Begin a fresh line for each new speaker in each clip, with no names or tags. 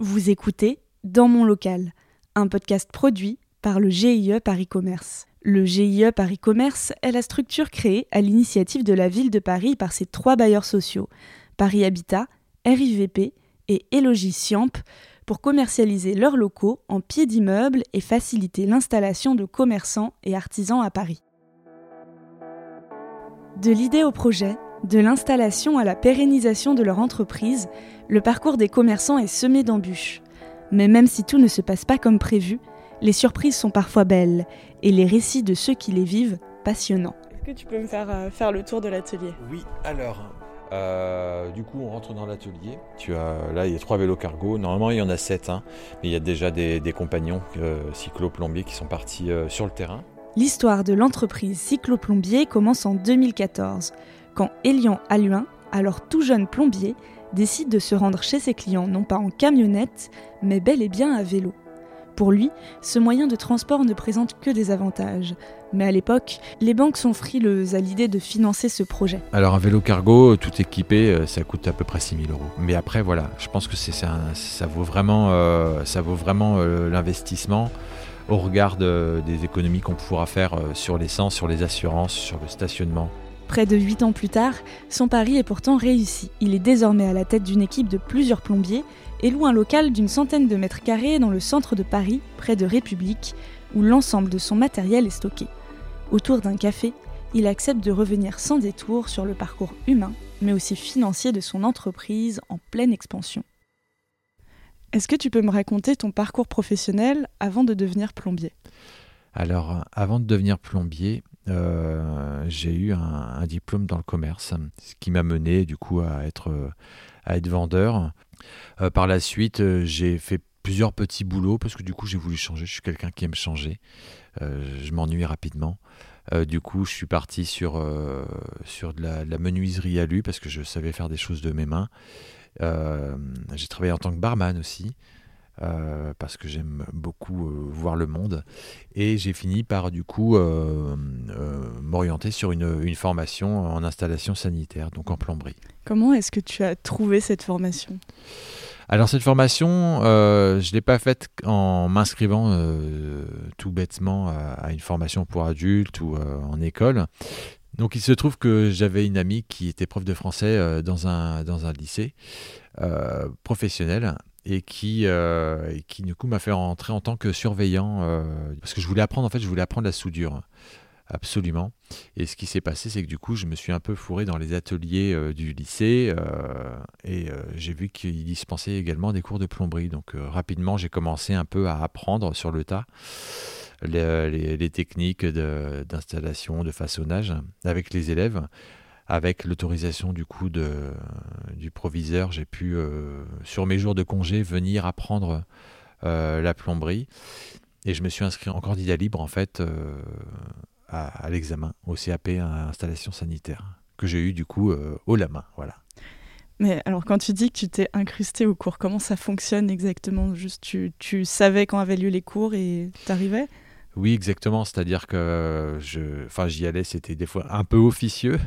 Vous écoutez Dans mon local, un podcast produit par le GIE Paris Commerce. Le GIE Paris Commerce est la structure créée à l'initiative de la ville de Paris par ses trois bailleurs sociaux, Paris Habitat, RIVP et Élogie Siamp, pour commercialiser leurs locaux en pied d'immeuble et faciliter l'installation de commerçants et artisans à Paris. De l'idée au projet, de l'installation à la pérennisation de leur entreprise, le parcours des commerçants est semé d'embûches. Mais même si tout ne se passe pas comme prévu, les surprises sont parfois belles et les récits de ceux qui les vivent passionnants. Est-ce que tu peux me faire euh, faire le tour de l'atelier?
Oui, alors, euh, du coup, on rentre dans l'atelier. Tu as là, il y a trois vélos cargo. Normalement, il y en a sept, hein, mais il y a déjà des, compagnons euh, cyclo-plombiers qui sont partis sur le terrain.
L'histoire de l'entreprise Cyclo-Plombier commence en 2014, quand Elian Alluin, alors tout jeune plombier, décide de se rendre chez ses clients non pas en camionnette, mais bel et bien à vélo. Pour lui, ce moyen de transport ne présente que des avantages. Mais à l'époque, les banques sont frileuses à l'idée de financer ce projet.
Alors un vélo cargo, tout équipé, euh, ça coûte à peu près 6 000 euros. Mais après, voilà, je pense que ça vaut vraiment, euh, ça vaut vraiment euh, l'investissement au regard des économies qu'on pourra faire sur l'essence, sur les assurances, sur le stationnement.
Près de 8 ans plus tard, son pari est pourtant réussi. Il est désormais à la tête d'une équipe de plusieurs plombiers et loue un local d'une centaine de mètres carrés dans le centre de Paris, près de République, où l'ensemble de son matériel est stocké. Autour d'un café, il accepte de revenir sans détour sur le parcours humain, mais aussi financier de son entreprise en pleine expansion. Est-ce que tu peux me raconter ton parcours professionnel avant de devenir plombier?
Alors, avant de devenir plombier, j'ai eu un, diplôme dans le commerce, ce qui m'a mené du coup à être, à être vendeur. Euh, par la suite, euh, j'ai fait plusieurs petits boulots parce que du coup j'ai voulu changer. Je suis quelqu'un qui aime changer. je m'ennuie rapidement. du coup, je suis parti sur, sur de la, menuiserie à lui parce que je savais faire des choses de mes mains. j'ai travaillé en tant que barman aussi. Euh, parce que j'aime beaucoup euh, voir le monde. Et j'ai fini par du coup euh, m'orienter sur une, une, formation en installation sanitaire, donc en plomberie.
Comment est-ce que tu as trouvé cette formation?
Alors cette formation, je ne l'ai pas faite en m'inscrivant tout bêtement à, une formation pour adultes ou en école. Donc il se trouve que j'avais une amie qui était prof de français dans, un, dans un lycée professionnel et qui, euh, qui du coup m'a fait rentrer en tant que surveillant euh, parce que je voulais apprendre en fait je voulais apprendre la soudure absolument. Et ce qui s'est passé c'est que du coup je me suis un peu fourré dans les ateliers euh, du lycée et j'ai vu qu'ils dispensaient également des cours de plomberie. Donc rapidement j'ai commencé un peu à apprendre sur le tas les, les techniques d'installation de façonnage avec les élèves avec l'autorisation du coup de, du proviseur, j'ai pu, euh, sur mes jours de congé, venir apprendre euh, la plomberie. Et je me suis inscrit en candidat libre, en fait, euh, à, l'examen, au CAP, à installation sanitaire, que j'ai eu du coup haut la main. Voilà.
Mais alors, quand tu dis que tu t'es incrusté au cours, comment ça fonctionne exactement? Juste, tu, tu savais quand avaient lieu les cours et t'arrivais?
Oui, exactement. C'est-à-dire que je, enfin, j'y allais, c'était des fois un peu officieux,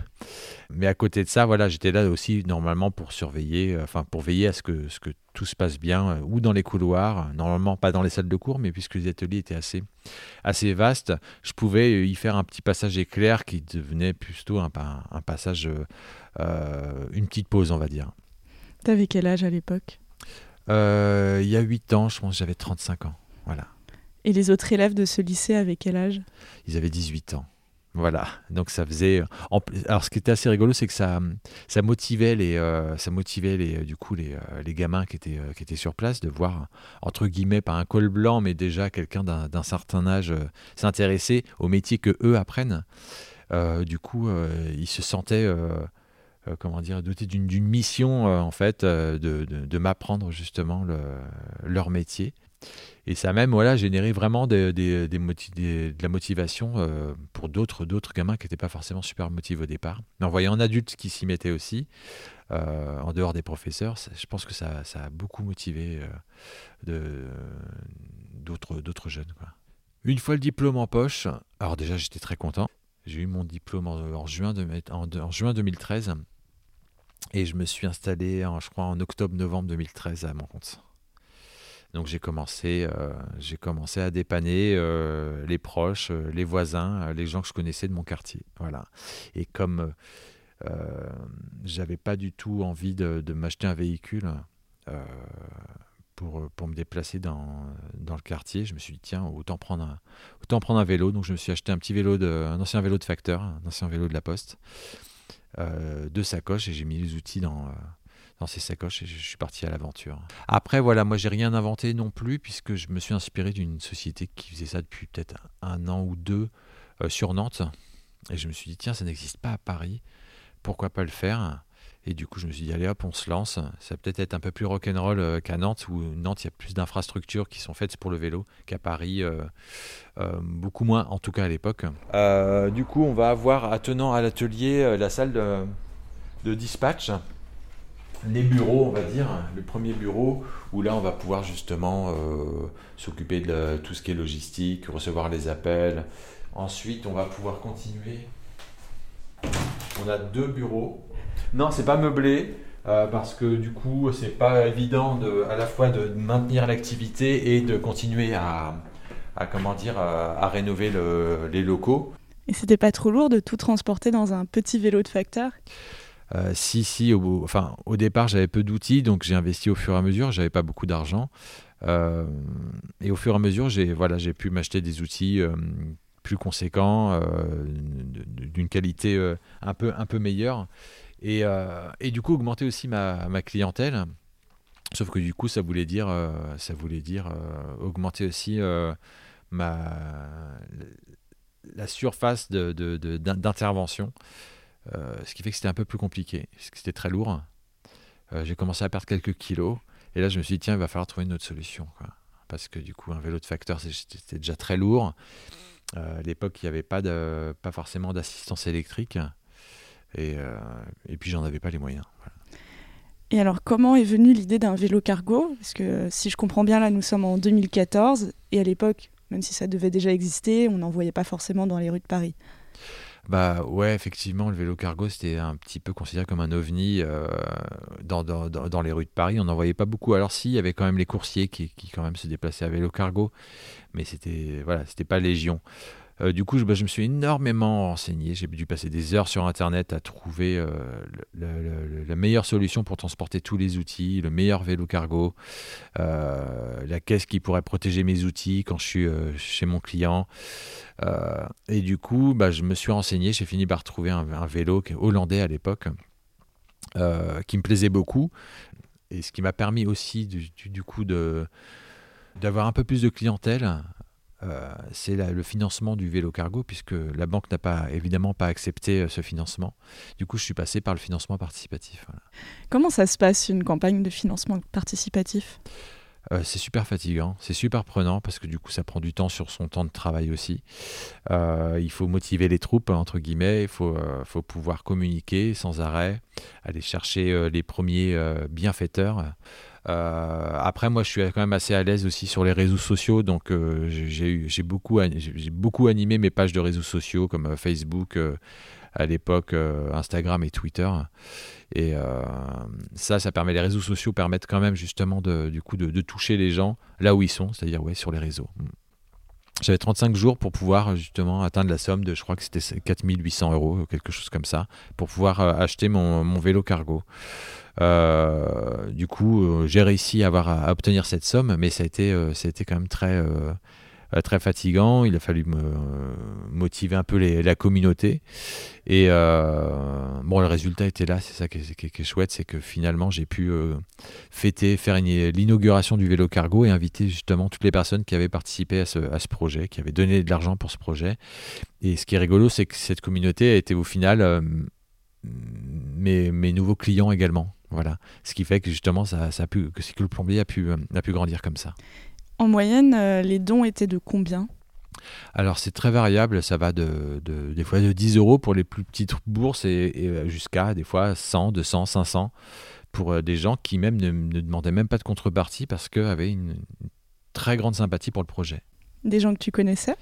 mais à côté de ça, voilà, j'étais là aussi normalement pour surveiller, euh, enfin, pour veiller à ce que, ce que tout se passe bien, euh, ou dans les couloirs, normalement pas dans les salles de cours, mais puisque les ateliers étaient assez, assez vastes, je pouvais y faire un petit passage éclair qui devenait plutôt un, un passage, euh, une petite pause, on va dire.
T'avais quel âge à l'époque?
Il y a 8 ans, je pense, j'avais 35 ans. Voilà.
Et les autres élèves de ce lycée avaient quel âge?
Ils avaient 18 ans. Voilà, donc ça faisait. Alors, ce qui était assez rigolo, c'est que ça, ça motivait les, euh, ça motivait les, du coup les, euh, les gamins qui étaient, euh, qui étaient sur place de voir entre guillemets pas un col blanc, mais déjà quelqu'un d'un certain âge s'intéresser au métier que eux apprennent. du coup, ils se sentaient, comment dire, dotés d'une mission en fait de, de, m'apprendre justement le, leur métier. Et ça a même voilà, généré vraiment de la motivation euh, pour d'autres, d'autres gamins qui n'étaient pas forcément super motivés au départ. Mais en voyant un adulte qui s'y mettait aussi, euh, en dehors des professeurs, je pense que ça, a beaucoup motivé euh, d'autres, d'autres jeunes. Une fois le diplôme en poche, alors déjà j'étais très content. J'ai eu mon diplôme en, juin, de, en, en, juin 2013 et je me suis installé, en, en octobre-novembre 2013 à mon compte. Donc j'ai commencé, j'ai commencé à dépanner les proches, les voisins, les gens que je connaissais de mon quartier. Voilà. Et comme j'avais pas du tout envie de, m'acheter un véhicule, pour, pour, me déplacer dans, dans, le quartier, je me suis dit, tiens, autant prendre, un, autant prendre un vélo. Donc je me suis acheté un petit vélo, de, un ancien vélo de facteur, un ancien vélo de la Poste, euh, deux sacoches, et j'ai mis les outils dans, euh, dans ces sacoches et je suis parti à l'aventure. Après, voilà, moi j'ai rien inventé non plus, puisque je me suis inspiré d'une société qui faisait ça depuis peut-être un an ou deux euh, sur Nantes. Et je me suis dit, tiens, ça n'existe pas à Paris, pourquoi pas le faire? Et du coup, je me suis dit, allez hop, on se lance. Ça va peut-être être un peu plus rock'n'roll euh, qu'à Nantes, où Nantes, il y a plus d'infrastructures qui sont faites pour le vélo qu'à Paris, euh, beaucoup moins, en tout cas à l'époque. du coup, on va avoir, attenant à l'atelier, la salle de, dispatch, les bureaux, on va dire, le premier bureau, où là, on va pouvoir justement s'occuper de tout ce qui est logistique, recevoir les appels. Ensuite, on va pouvoir continuer. On a deux bureaux non, c'est pas meublé. Euh, parce que du coup, c'est pas évident de, à la fois de maintenir l'activité et de continuer à, comment dire, à, rénover les locaux.
Et c'était pas trop lourd de tout transporter dans un petit vélo de facteur?
Euh, si, si, au, départ j'avais peu d'outils, donc j'ai investi au fur et à mesure, j'avais pas beaucoup d'argent. Euh, et au fur et à mesure, j'ai voilà, pu m'acheter des outils plus conséquents, d'une qualité un, peu, un peu meilleure. Euh, et, du coup, augmenter aussi ma, clientèle. Sauf que du coup, ça voulait dire, euh, euh, augmenter aussi la surface d'intervention. Ce qui fait que c'était un peu plus compliqué, parce que c'était très lourd. J'ai commencé à perdre quelques kilos. Et là, je me suis dit, tiens, il va falloir trouver une autre solution. Parce que du coup, un vélo de facteur, c'était déjà très lourd. à l'époque, il n'y avait pas, de, pas forcément d'assistance électrique. Et, euh, et puis j'en avais pas les moyens.
Et alors, comment est venue l'idée d'un vélo cargo? Parce que si je comprends bien, là, nous sommes en 2014, et à l'époque, même si ça devait déjà exister, on n'en voyait pas forcément dans les rues de Paris.
Bah ouais, effectivement, le vélo cargo, c'était un petit peu considéré comme un ovni euh, dans, les rues de Paris. On n'en voyait pas beaucoup. Alors si, il y avait quand même les coursiers qui, qui quand même se déplaçaient à vélo cargo, mais c'était voilà, c'était pas légion. Euh, du coup, bah, je, me suis énormément renseigné. J'ai dû passer des heures sur Internet à trouver euh, la meilleure solution pour transporter tous les outils, le meilleur vélo cargo, euh, la caisse qui pourrait protéger mes outils quand je suis chez mon client. et du coup, bah, je me suis renseigné. J'ai fini par trouver un, vélo hollandais à l'époque qui me plaisait beaucoup. Et ce qui m'a permis aussi, du coup, d'avoir un peu plus de clientèle c'est le financement du vélo cargo, puisque la banque n'a pas évidemment pas accepté euh, ce financement. Du coup, je suis passé par le financement participatif.
Comment ça se passe une campagne de financement participatif?
Euh, c'est super fatigant, c'est super prenant parce que du coup ça prend du temps sur son temps de travail aussi. il faut motiver les troupes, entre guillemets, il faut, faut pouvoir communiquer sans arrêt, aller chercher les premiers bienfaiteurs. Euh, après, moi, je suis quand même assez à l'aise aussi sur les réseaux sociaux, donc euh, j'ai beaucoup, beaucoup animé mes pages de réseaux sociaux comme euh, Facebook à l'époque, Instagram et Twitter. Et ça, ça permet, les réseaux sociaux permettent quand même justement de, du coup de, toucher les gens là où ils sont, c'est-à-dire ouais, sur les réseaux. J'avais 35 jours pour pouvoir justement atteindre la somme de, je crois que c'était 4800 euros, quelque chose comme ça, pour pouvoir acheter mon, vélo cargo. Euh, du coup, euh, j'ai réussi à, obtenir cette somme, mais ça a euh, ça a été quand même très, très fatigant. Il a fallu me motiver un peu la communauté. Et bon, le résultat était là, c'est ça qui est, chouette, c'est que finalement j'ai pu fêter, faire l'inauguration du vélo cargo et inviter justement toutes les personnes qui avaient participé à ce, projet, qui avaient donné de l'argent pour ce projet. Et ce qui est rigolo, c'est que cette communauté a été au final mes, nouveaux clients également. Voilà. Ce qui fait que justement, ça, que, le plombier euh, a pu grandir comme ça.
En moyenne, euh, les dons étaient de combien?
Alors c'est très variable, ça va de, de, des fois de 10 euros pour les plus petites bourses et, euh, jusqu'à des fois 100, 200, 500 pour des gens qui même ne, ne demandaient même pas de contrepartie parce qu'ils avaient une très grande sympathie pour le projet.
Des gens que tu connaissais?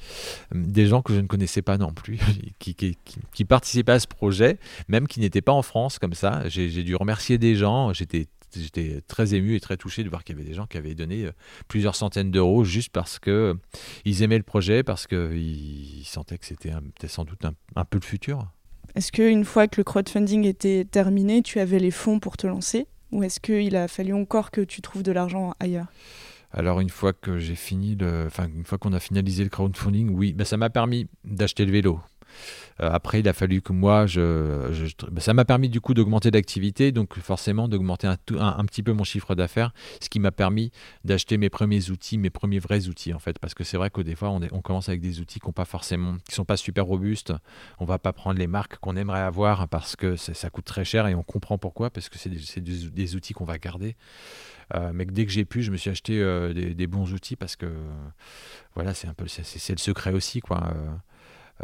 Des gens que je ne connaissais pas non plus, qui, qui, participaient à ce projet, même qui n'étaient pas en France comme ça. J'ai dû remercier des gens, j'étais j'étais très ému et très touché de voir qu'il y avait des gens qui avaient donné plusieurs centaines d'euros juste parce que ils aimaient le projet, parce qu'ils sentaient que c'était sans doute un, peu le futur.
Est-ce qu'une fois que le crowdfunding était terminé, tu avais les fonds pour te lancer Ou est-ce qu'il a fallu encore que tu trouves de l'argent ailleurs?
Alors une fois que j'ai fini le, enfin une fois qu'on a finalisé le crowdfunding, oui, ben, ça m'a permis d'acheter le vélo. Euh, après, il a fallu que moi, ça m'a permis du coup d'augmenter l'activité, donc forcément d'augmenter un, petit peu mon chiffre d'affaires, ce qui m'a permis d'acheter mes premiers outils, mes premiers vrais outils en fait, parce que c'est vrai qu'au des fois on, commence avec des outils qui ne pas forcément, sont pas super robustes. On va pas prendre les marques qu'on aimerait avoir parce que ça, coûte très cher et on comprend pourquoi, parce que c'est des, des, outils qu'on va garder. Euh, mais dès que j'ai pu, je me suis acheté euh, des, bons outils parce que voilà, c'est un peu c'est, le secret aussi quoi.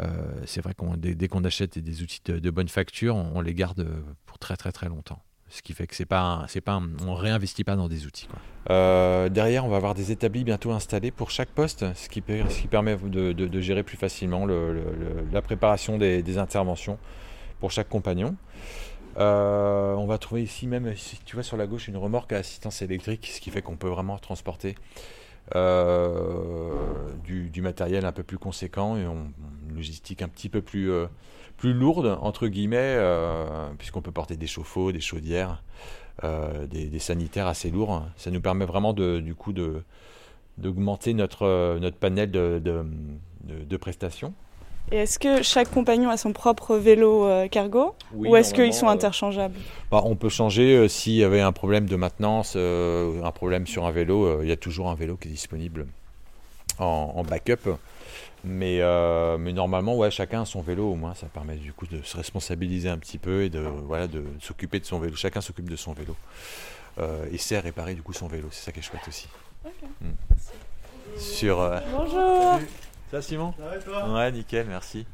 Euh, c'est vrai qu'on dès, qu'on achète des outils de, bonne facture, on, les garde pour très très très longtemps. Ce qui fait que c'est pas, c'est pas, on réinvestit pas dans des outils. derrière, on va avoir des établis bientôt installés pour chaque poste, ce qui, permet de, gérer plus facilement la préparation des, interventions pour chaque compagnon. Euh, on va trouver ici même, tu vois sur la gauche, une remorque à assistance électrique, ce qui fait qu'on peut vraiment transporter euh, du, matériel un peu plus conséquent et une logistique un petit peu plus, euh, plus lourde, entre guillemets, puisqu'on peut porter des chauffe-eau, des chaudières, des, sanitaires assez lourds. Ça nous permet vraiment de, du coup d'augmenter notre, notre panel de prestations.
Et est-ce que chaque compagnon a son propre vélo euh, cargo ou est-ce qu'ils sont euh, interchangeables
bah, On peut changer euh, s'il y avait un problème de maintenance, un problème sur un vélo, il y a toujours un vélo qui est disponible en, backup. Mais, mais normalement, ouais, chacun a son vélo au moins, ça permet du coup de se responsabiliser un petit peu et de, voilà, de s'occuper de son vélo. Chacun s'occupe de son vélo et sait réparer du coup son vélo, c'est ça qui est chouette aussi. Hmm. Sur,
Bonjour
ça Simon Ouais, nickel, merci.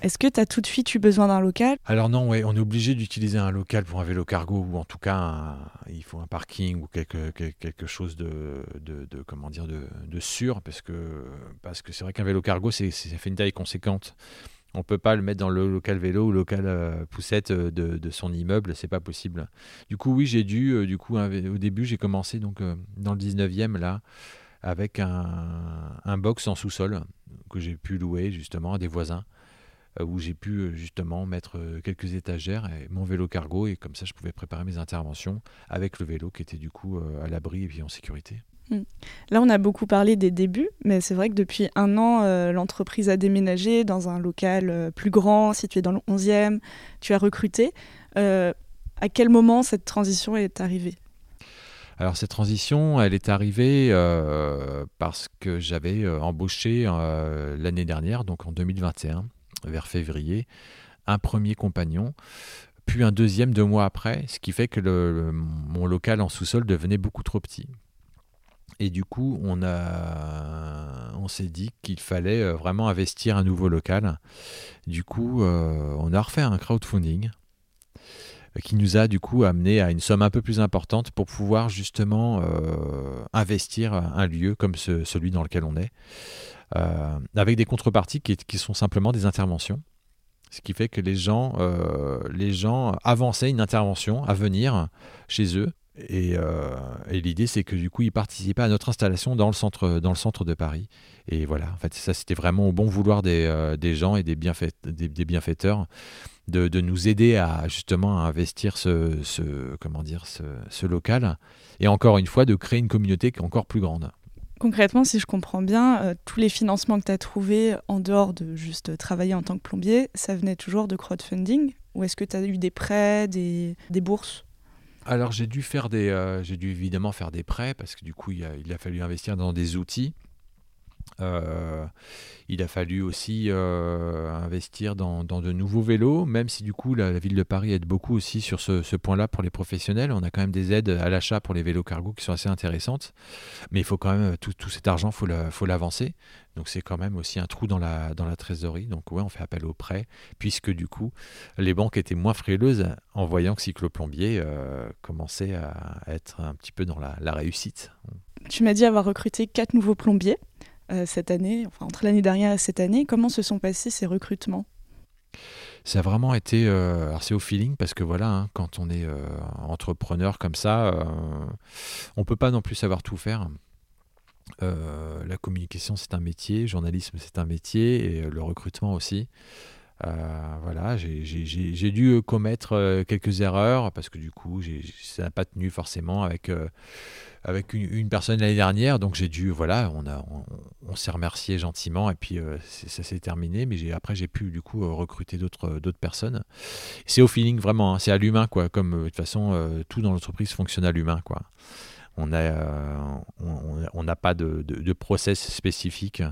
Est-ce que tu as tout de suite eu besoin d'un local?
Alors non, ouais, on est obligé d'utiliser un local pour un vélo cargo ou en tout cas il faut un parking ou quelque, quelque chose de, de, comment dire de, de, sûr parce que parce que c'est vrai qu'un vélo cargo c'est ça fait une taille conséquente. On peut pas le mettre dans le local vélo ou le local euh, poussette de, de, son immeuble, c'est pas possible. Du coup oui j'ai dû euh, du coup au début j'ai commencé donc euh, dans le 19e là avec un, box en sous-sol que j'ai pu louer justement à des voisins euh, où j'ai pu euh, justement mettre euh, quelques étagères et mon vélo cargo et comme ça je pouvais préparer mes interventions avec le vélo qui était du coup à l'abri et puis en sécurité.
Hmm. Là, on a beaucoup parlé des débuts, mais c'est vrai que depuis un an, l'entreprise a déménagé dans un local plus grand, situé dans le 11e. Tu as recruté. à quel moment cette transition est arrivée?
Alors cette transition, elle est arrivée euh, parce que j'avais euh, embauché euh, l'année dernière, donc en 2021, vers février, un premier compagnon, puis un deuxième deux mois après, ce qui fait que mon local en sous-sol devenait beaucoup trop petit. Et du coup, on, on s'est dit qu'il fallait vraiment investir un nouveau local. Du coup, on a refait un crowdfunding qui nous a du coup amené à une somme un peu plus importante pour pouvoir justement euh, investir un lieu comme celui dans lequel on est, euh, avec des contreparties qui, sont simplement des interventions. Ce qui fait que les gens, euh, les gens avançaient une intervention à venir chez eux. Et, l'idée, c'est que du coup, ils participaient à notre installation dans le centre, dans le centre de Paris. Et voilà, en fait, ça, c'était vraiment au bon vouloir des, des gens et des, bienfait, des bienfaiteurs de, nous aider à justement à investir ce, ce comment dire, ce, local et encore une fois de créer une communauté qui est encore plus grande.
Concrètement, si je comprends bien, euh, tous les financements que tu as trouvés en dehors de juste travailler en tant que plombier, ça venait toujours de crowdfunding Ou est-ce que tu as eu des prêts, des, des bourses?
Alors j'ai dû faire des, euh, j'ai dû évidemment faire des prêts parce que du coup il a, il a fallu investir dans des outils. Euh, il a fallu aussi euh, investir dans, de nouveaux vélos, même si du coup la, ville de Paris aide beaucoup aussi sur ce, point-là pour les professionnels. On a quand même des aides à l'achat pour les vélos cargo qui sont assez intéressantes, mais il faut quand même tout, cet argent, faut faut l'avancer. Donc c'est quand même aussi un trou dans la, dans la trésorerie. Donc ouais, on fait appel aux prêts, puisque du coup les banques étaient moins frileuses en voyant que Cycloplombier euh, commençait à être un petit peu dans la, la réussite.
Tu m'as dit avoir recruté quatre nouveaux plombiers. Euh, cette année, enfin entre l'année dernière et cette année. Comment se sont passés ces recrutements?
Ça a vraiment été. alors, c'est au feeling parce que voilà, hein, quand on est entrepreneur comme ça, on peut pas non plus savoir tout faire. la communication, c'est un métier, le journalisme, c'est un métier, et le recrutement aussi. Euh, voilà, j'ai dû euh, commettre euh, quelques erreurs parce que du coup, ça n'a pas tenu forcément avec, avec une, personne l'année dernière. Donc j'ai dû, voilà, on, on, s'est remercié gentiment et puis ça s'est terminé. Mais après, j'ai pu du coup recruter d'autres d'autres C'est au feeling vraiment, hein, c'est à l'humain quoi. Comme de toute façon, tout dans l'entreprise fonctionne à l'humain quoi. On n'a pas de, de, de, process spécifique.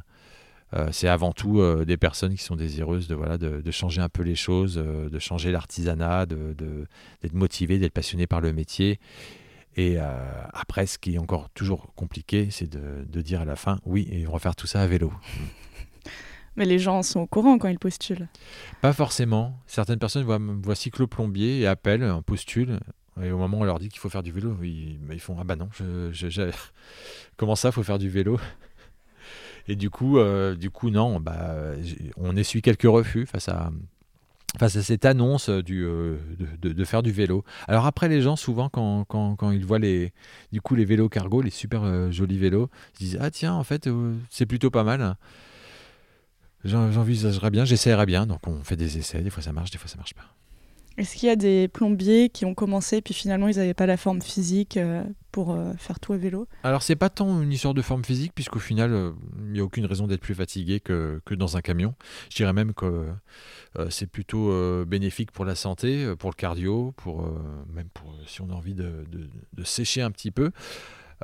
Euh, c'est avant tout euh, des personnes qui sont désireuses de, voilà, de, changer un peu les choses, euh, de changer l'artisanat, d'être de, d'être motivées, d'être passionnées par le métier. Et après, ce qui est encore toujours compliqué, c'est de, dire à la fin, oui, et on va faire tout ça à vélo.
Mais les gens sont au courant quand ils postulent.
Pas forcément. Certaines personnes voient, voient cyclo-plombier et appellent, postulent. Et au moment où on leur dit qu'il faut faire du vélo, ils, ils font Ah bah non, je, comment ça, il faut faire du vélo? Et du coup, euh, non, bah, on essuie quelques refus face à, cette annonce du, euh, de, faire du vélo. Alors après, les gens, souvent, quand, ils voient les, du coup, les vélos cargo, les super euh, jolis vélos, ils disent Ah tiens, en fait, c'est plutôt pas mal. J'envisagerais bien, j'essaierais bien. Donc on fait des essais, des fois ça marche, des fois ça marche pas.
Est-ce qu'il y a des plombiers qui ont commencé puis finalement ils n'avaient pas la forme physique euh, pour euh, faire tout à vélo?
Alors c'est pas tant une histoire de forme physique puisqu'au final euh, il n'y a aucune raison d'être plus fatigué que, que, dans un camion. Je dirais même que c'est plutôt bénéfique pour la santé, pour le cardio, pour même pour si on a envie de, de sécher un petit peu.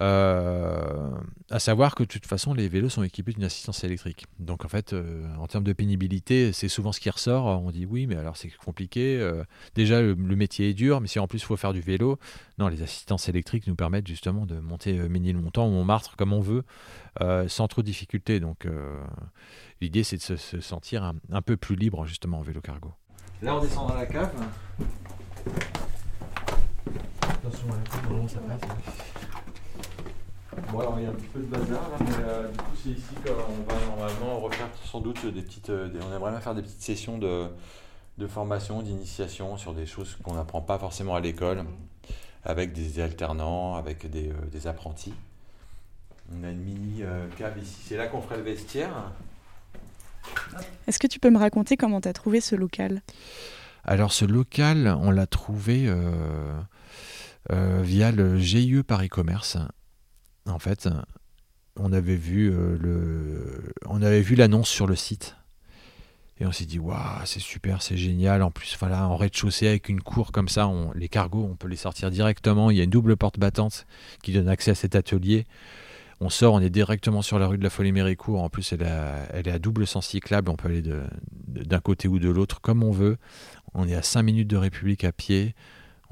Euh, à savoir que de toute façon, les vélos sont équipés d'une assistance électrique. Donc en fait, euh, en termes de pénibilité, c'est souvent ce qui ressort. On dit oui, mais alors c'est compliqué. Euh, déjà, le, métier est dur, mais si en plus il faut faire du vélo, non, les assistances électriques nous permettent justement de monter Ménilmontant ou Montmartre comme on veut, sans trop de difficultés. Donc l'idée, c'est de se, sentir un, un, peu plus libre justement en vélo cargo. Là, on descend dans la cave. Attention à la cave, ça passe. Bon, alors il y a un petit peu de bazar là, mais euh, du coup, c'est ici qu'on va normalement refaire sans doute des petites. Euh, on aimerait bien faire des petites sessions de, de formation, d'initiation sur des choses qu'on n'apprend pas forcément à l'école, avec des alternants, avec des, euh, des apprentis. On a une mini cave ici, c'est là qu'on ferait le vestiaire.
Est-ce que tu peux me raconter comment tu as trouvé ce local?
Alors, ce local, on l'a trouvé. via le GIE Paris Commerce, en fait, on avait vu euh, on avait vu l'annonce sur le site. Et on s'est dit, waouh, c'est super, c'est génial. En plus, voilà, en rez-de-chaussée avec une cour comme ça, les cargos, on peut les sortir directement. Il y a une double porte battante qui donne accès à cet atelier. On sort, on est directement sur la rue de la Folie-Méricourt. En plus, elle, elle, est à double sens cyclable. On peut aller d'un côté ou de l'autre comme on veut. On est à 5 minutes de République à pied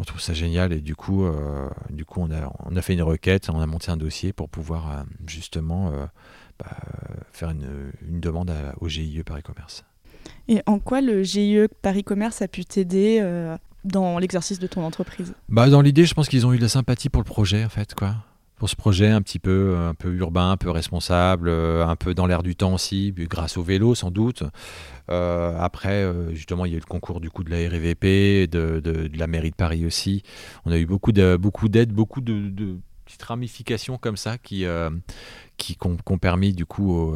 on trouve ça génial et du coup, euh, du coup on, a, on a fait une requête, on a monté un dossier pour pouvoir euh, justement euh, bah, faire une, demande au GIE Paris Commerce.
Et en quoi le GIE Paris Commerce a pu t'aider dans l'exercice de ton entreprise?
Bah, Dans l'idée, je pense qu'ils ont eu de la sympathie pour le projet en fait. quoi pour ce projet un petit peu, un peu urbain, un peu responsable, euh, un peu dans l'air du temps aussi, grâce au vélo sans doute. Euh, après, euh, justement, il y a eu le concours du coup de la RVP, de, de, la mairie de Paris aussi. On a eu beaucoup de beaucoup d'aides, beaucoup de, de, petites ramifications comme ça qui qui ont, permis du coup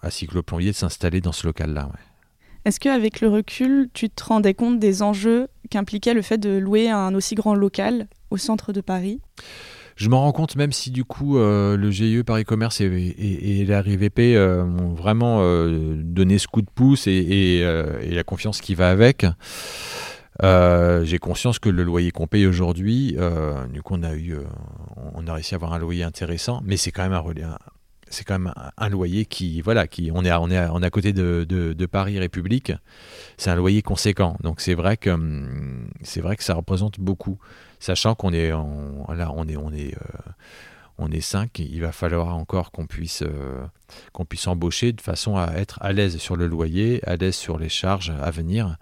à Cycloplombier de s'installer dans ce local-là.
Est-ce qu'avec le recul, tu te rendais compte des enjeux qu'impliquait le fait de louer un aussi grand local au centre de Paris?
Je m'en rends compte, même si du coup euh, le GIE Paris Commerce et, la RIVP euh, m'ont vraiment euh, donné ce coup de pouce et, la confiance qui va avec. j'ai conscience que le loyer qu'on paye aujourd'hui, du coup on a eu, on a réussi à avoir un loyer intéressant, mais c'est quand même un, loyer qui, voilà, qui, on est, à, on est, on est à côté de, de, Paris République. C'est un loyer conséquent. Donc c'est vrai que, hum, c'est vrai que ça représente beaucoup sachant qu'on est, là, on est, on est, euh, on est cinq, il va falloir encore qu'on puisse, euh, qu'on puisse embaucher de façon à être à l'aise sur le loyer, à l'aise sur les charges à venir.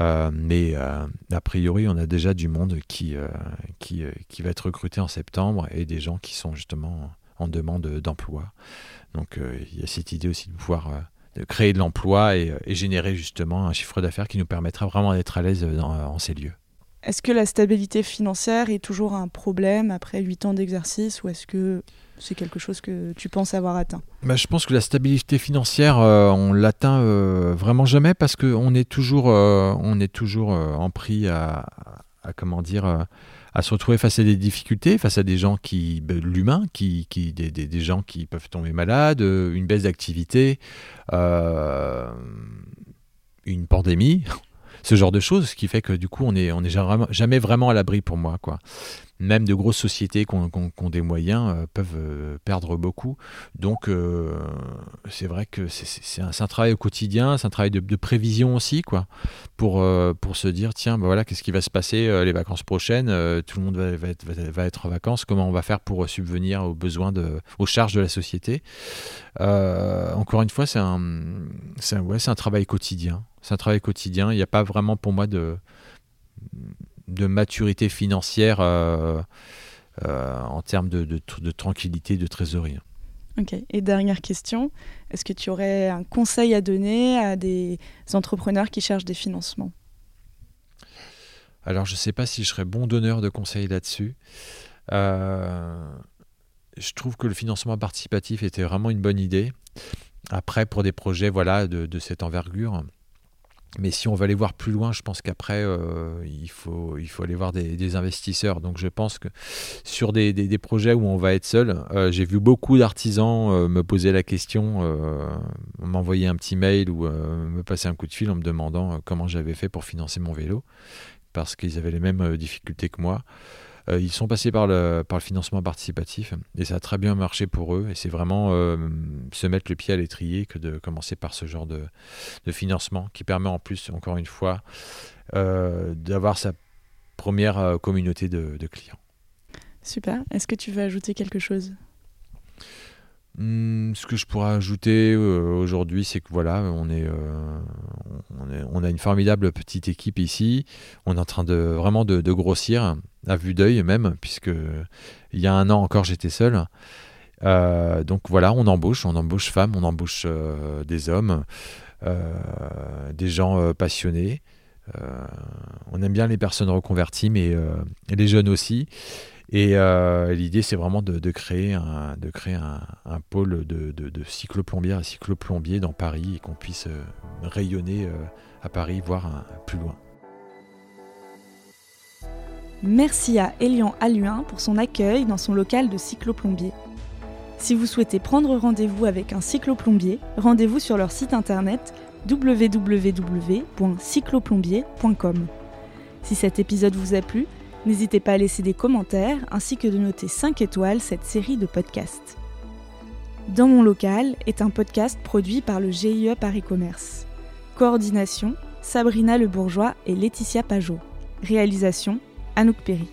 Euh, mais a priori, on a déjà du monde qui, va être recruté en septembre et des gens qui sont justement en demande d'emploi. Donc il y a cette idée aussi de pouvoir créer de l'emploi et, générer justement un chiffre d'affaires qui nous permettra vraiment d'être à l'aise en ces lieux.
Est-ce que la stabilité financière est toujours un problème après 8 ans d'exercice ou est-ce que c'est quelque chose que tu penses avoir atteint?
Bah, Je pense que la stabilité financière, euh, on l'atteint euh, vraiment jamais parce qu'on est toujours, euh, on est toujours en prix à, comment dire, à se retrouver face à des difficultés, face à des gens qui, bah, l'humain, qui, qui des, des, gens qui peuvent tomber malades, une baisse d'activité, une pandémie ce genre de choses, ce qui fait que du coup, on n'est on est jamais vraiment à l'abri pour moi. quoi même de grosses sociétés qui ont, des moyens euh, peuvent euh, perdre beaucoup. Donc euh, c'est vrai que c'est un, travail au quotidien, c'est un travail de, prévision aussi, quoi, pour, pour se dire, tiens, bah voilà, qu'est-ce qui va se passer les vacances prochaines, tout le monde va, être, va, être, en vacances, comment on va faire pour subvenir aux besoins, de, aux charges de la société. encore une fois, c'est un, un, ouais, un travail quotidien. C'est un travail quotidien, il n'y a pas vraiment pour moi de de maturité financière euh, euh, en termes de, de, tranquillité, de trésorerie.
Ok. Et dernière question, est-ce que tu aurais un conseil à donner à des entrepreneurs qui cherchent des financements?
Alors, je ne sais pas si je serais bon donneur de conseils là-dessus. Euh, je trouve que le financement participatif était vraiment une bonne idée. Après, pour des projets voilà, de, de cette envergure, mais si on veut aller voir plus loin, je pense qu'après, euh, il, faut, il faut aller voir des, investisseurs. Donc je pense que sur des, des, projets où on va être seul, euh, j'ai vu beaucoup d'artisans euh, me poser la question, m'envoyer un petit mail ou me passer un coup de fil en me demandant comment j'avais fait pour financer mon vélo, parce qu'ils avaient les mêmes difficultés que moi. Euh, ils sont passés par le, financement participatif et ça a très bien marché pour eux. Et c'est vraiment euh, se mettre le pied à l'étrier que de commencer par ce genre de, financement qui permet en plus, encore une fois, euh, d'avoir sa première communauté de clients.
Super. Est-ce que tu veux ajouter quelque chose?
Hmm, ce que je pourrais ajouter euh, aujourd'hui, c'est que voilà, euh, on, a une formidable petite équipe ici. On est en train de vraiment de, grossir à vue d'œil même, puisque il y a un an encore j'étais seul. Euh, donc voilà, on embauche, on embauche femmes, on embauche des hommes, des gens passionnés. on aime bien les personnes reconverties, mais les jeunes aussi. Et euh, l'idée, c'est vraiment de, créer un, pôle de cycloplombières et cycloplombiers dans Paris et qu'on puisse euh, rayonner euh, à Paris, voire plus loin.
Merci à Elian Alluin pour son accueil dans son local de cycloplombier. Si vous souhaitez prendre rendez-vous avec un cycloplombier, rendez-vous sur leur site internet www.cycloplombier.com. Si cet épisode vous a plu, N'hésitez pas à laisser des commentaires ainsi que de noter 5 étoiles cette série de podcasts. Dans mon local est un podcast produit par le GIE Paris Commerce. Coordination Sabrina Le Bourgeois et Laetitia Pajot. Réalisation Anouk Perry.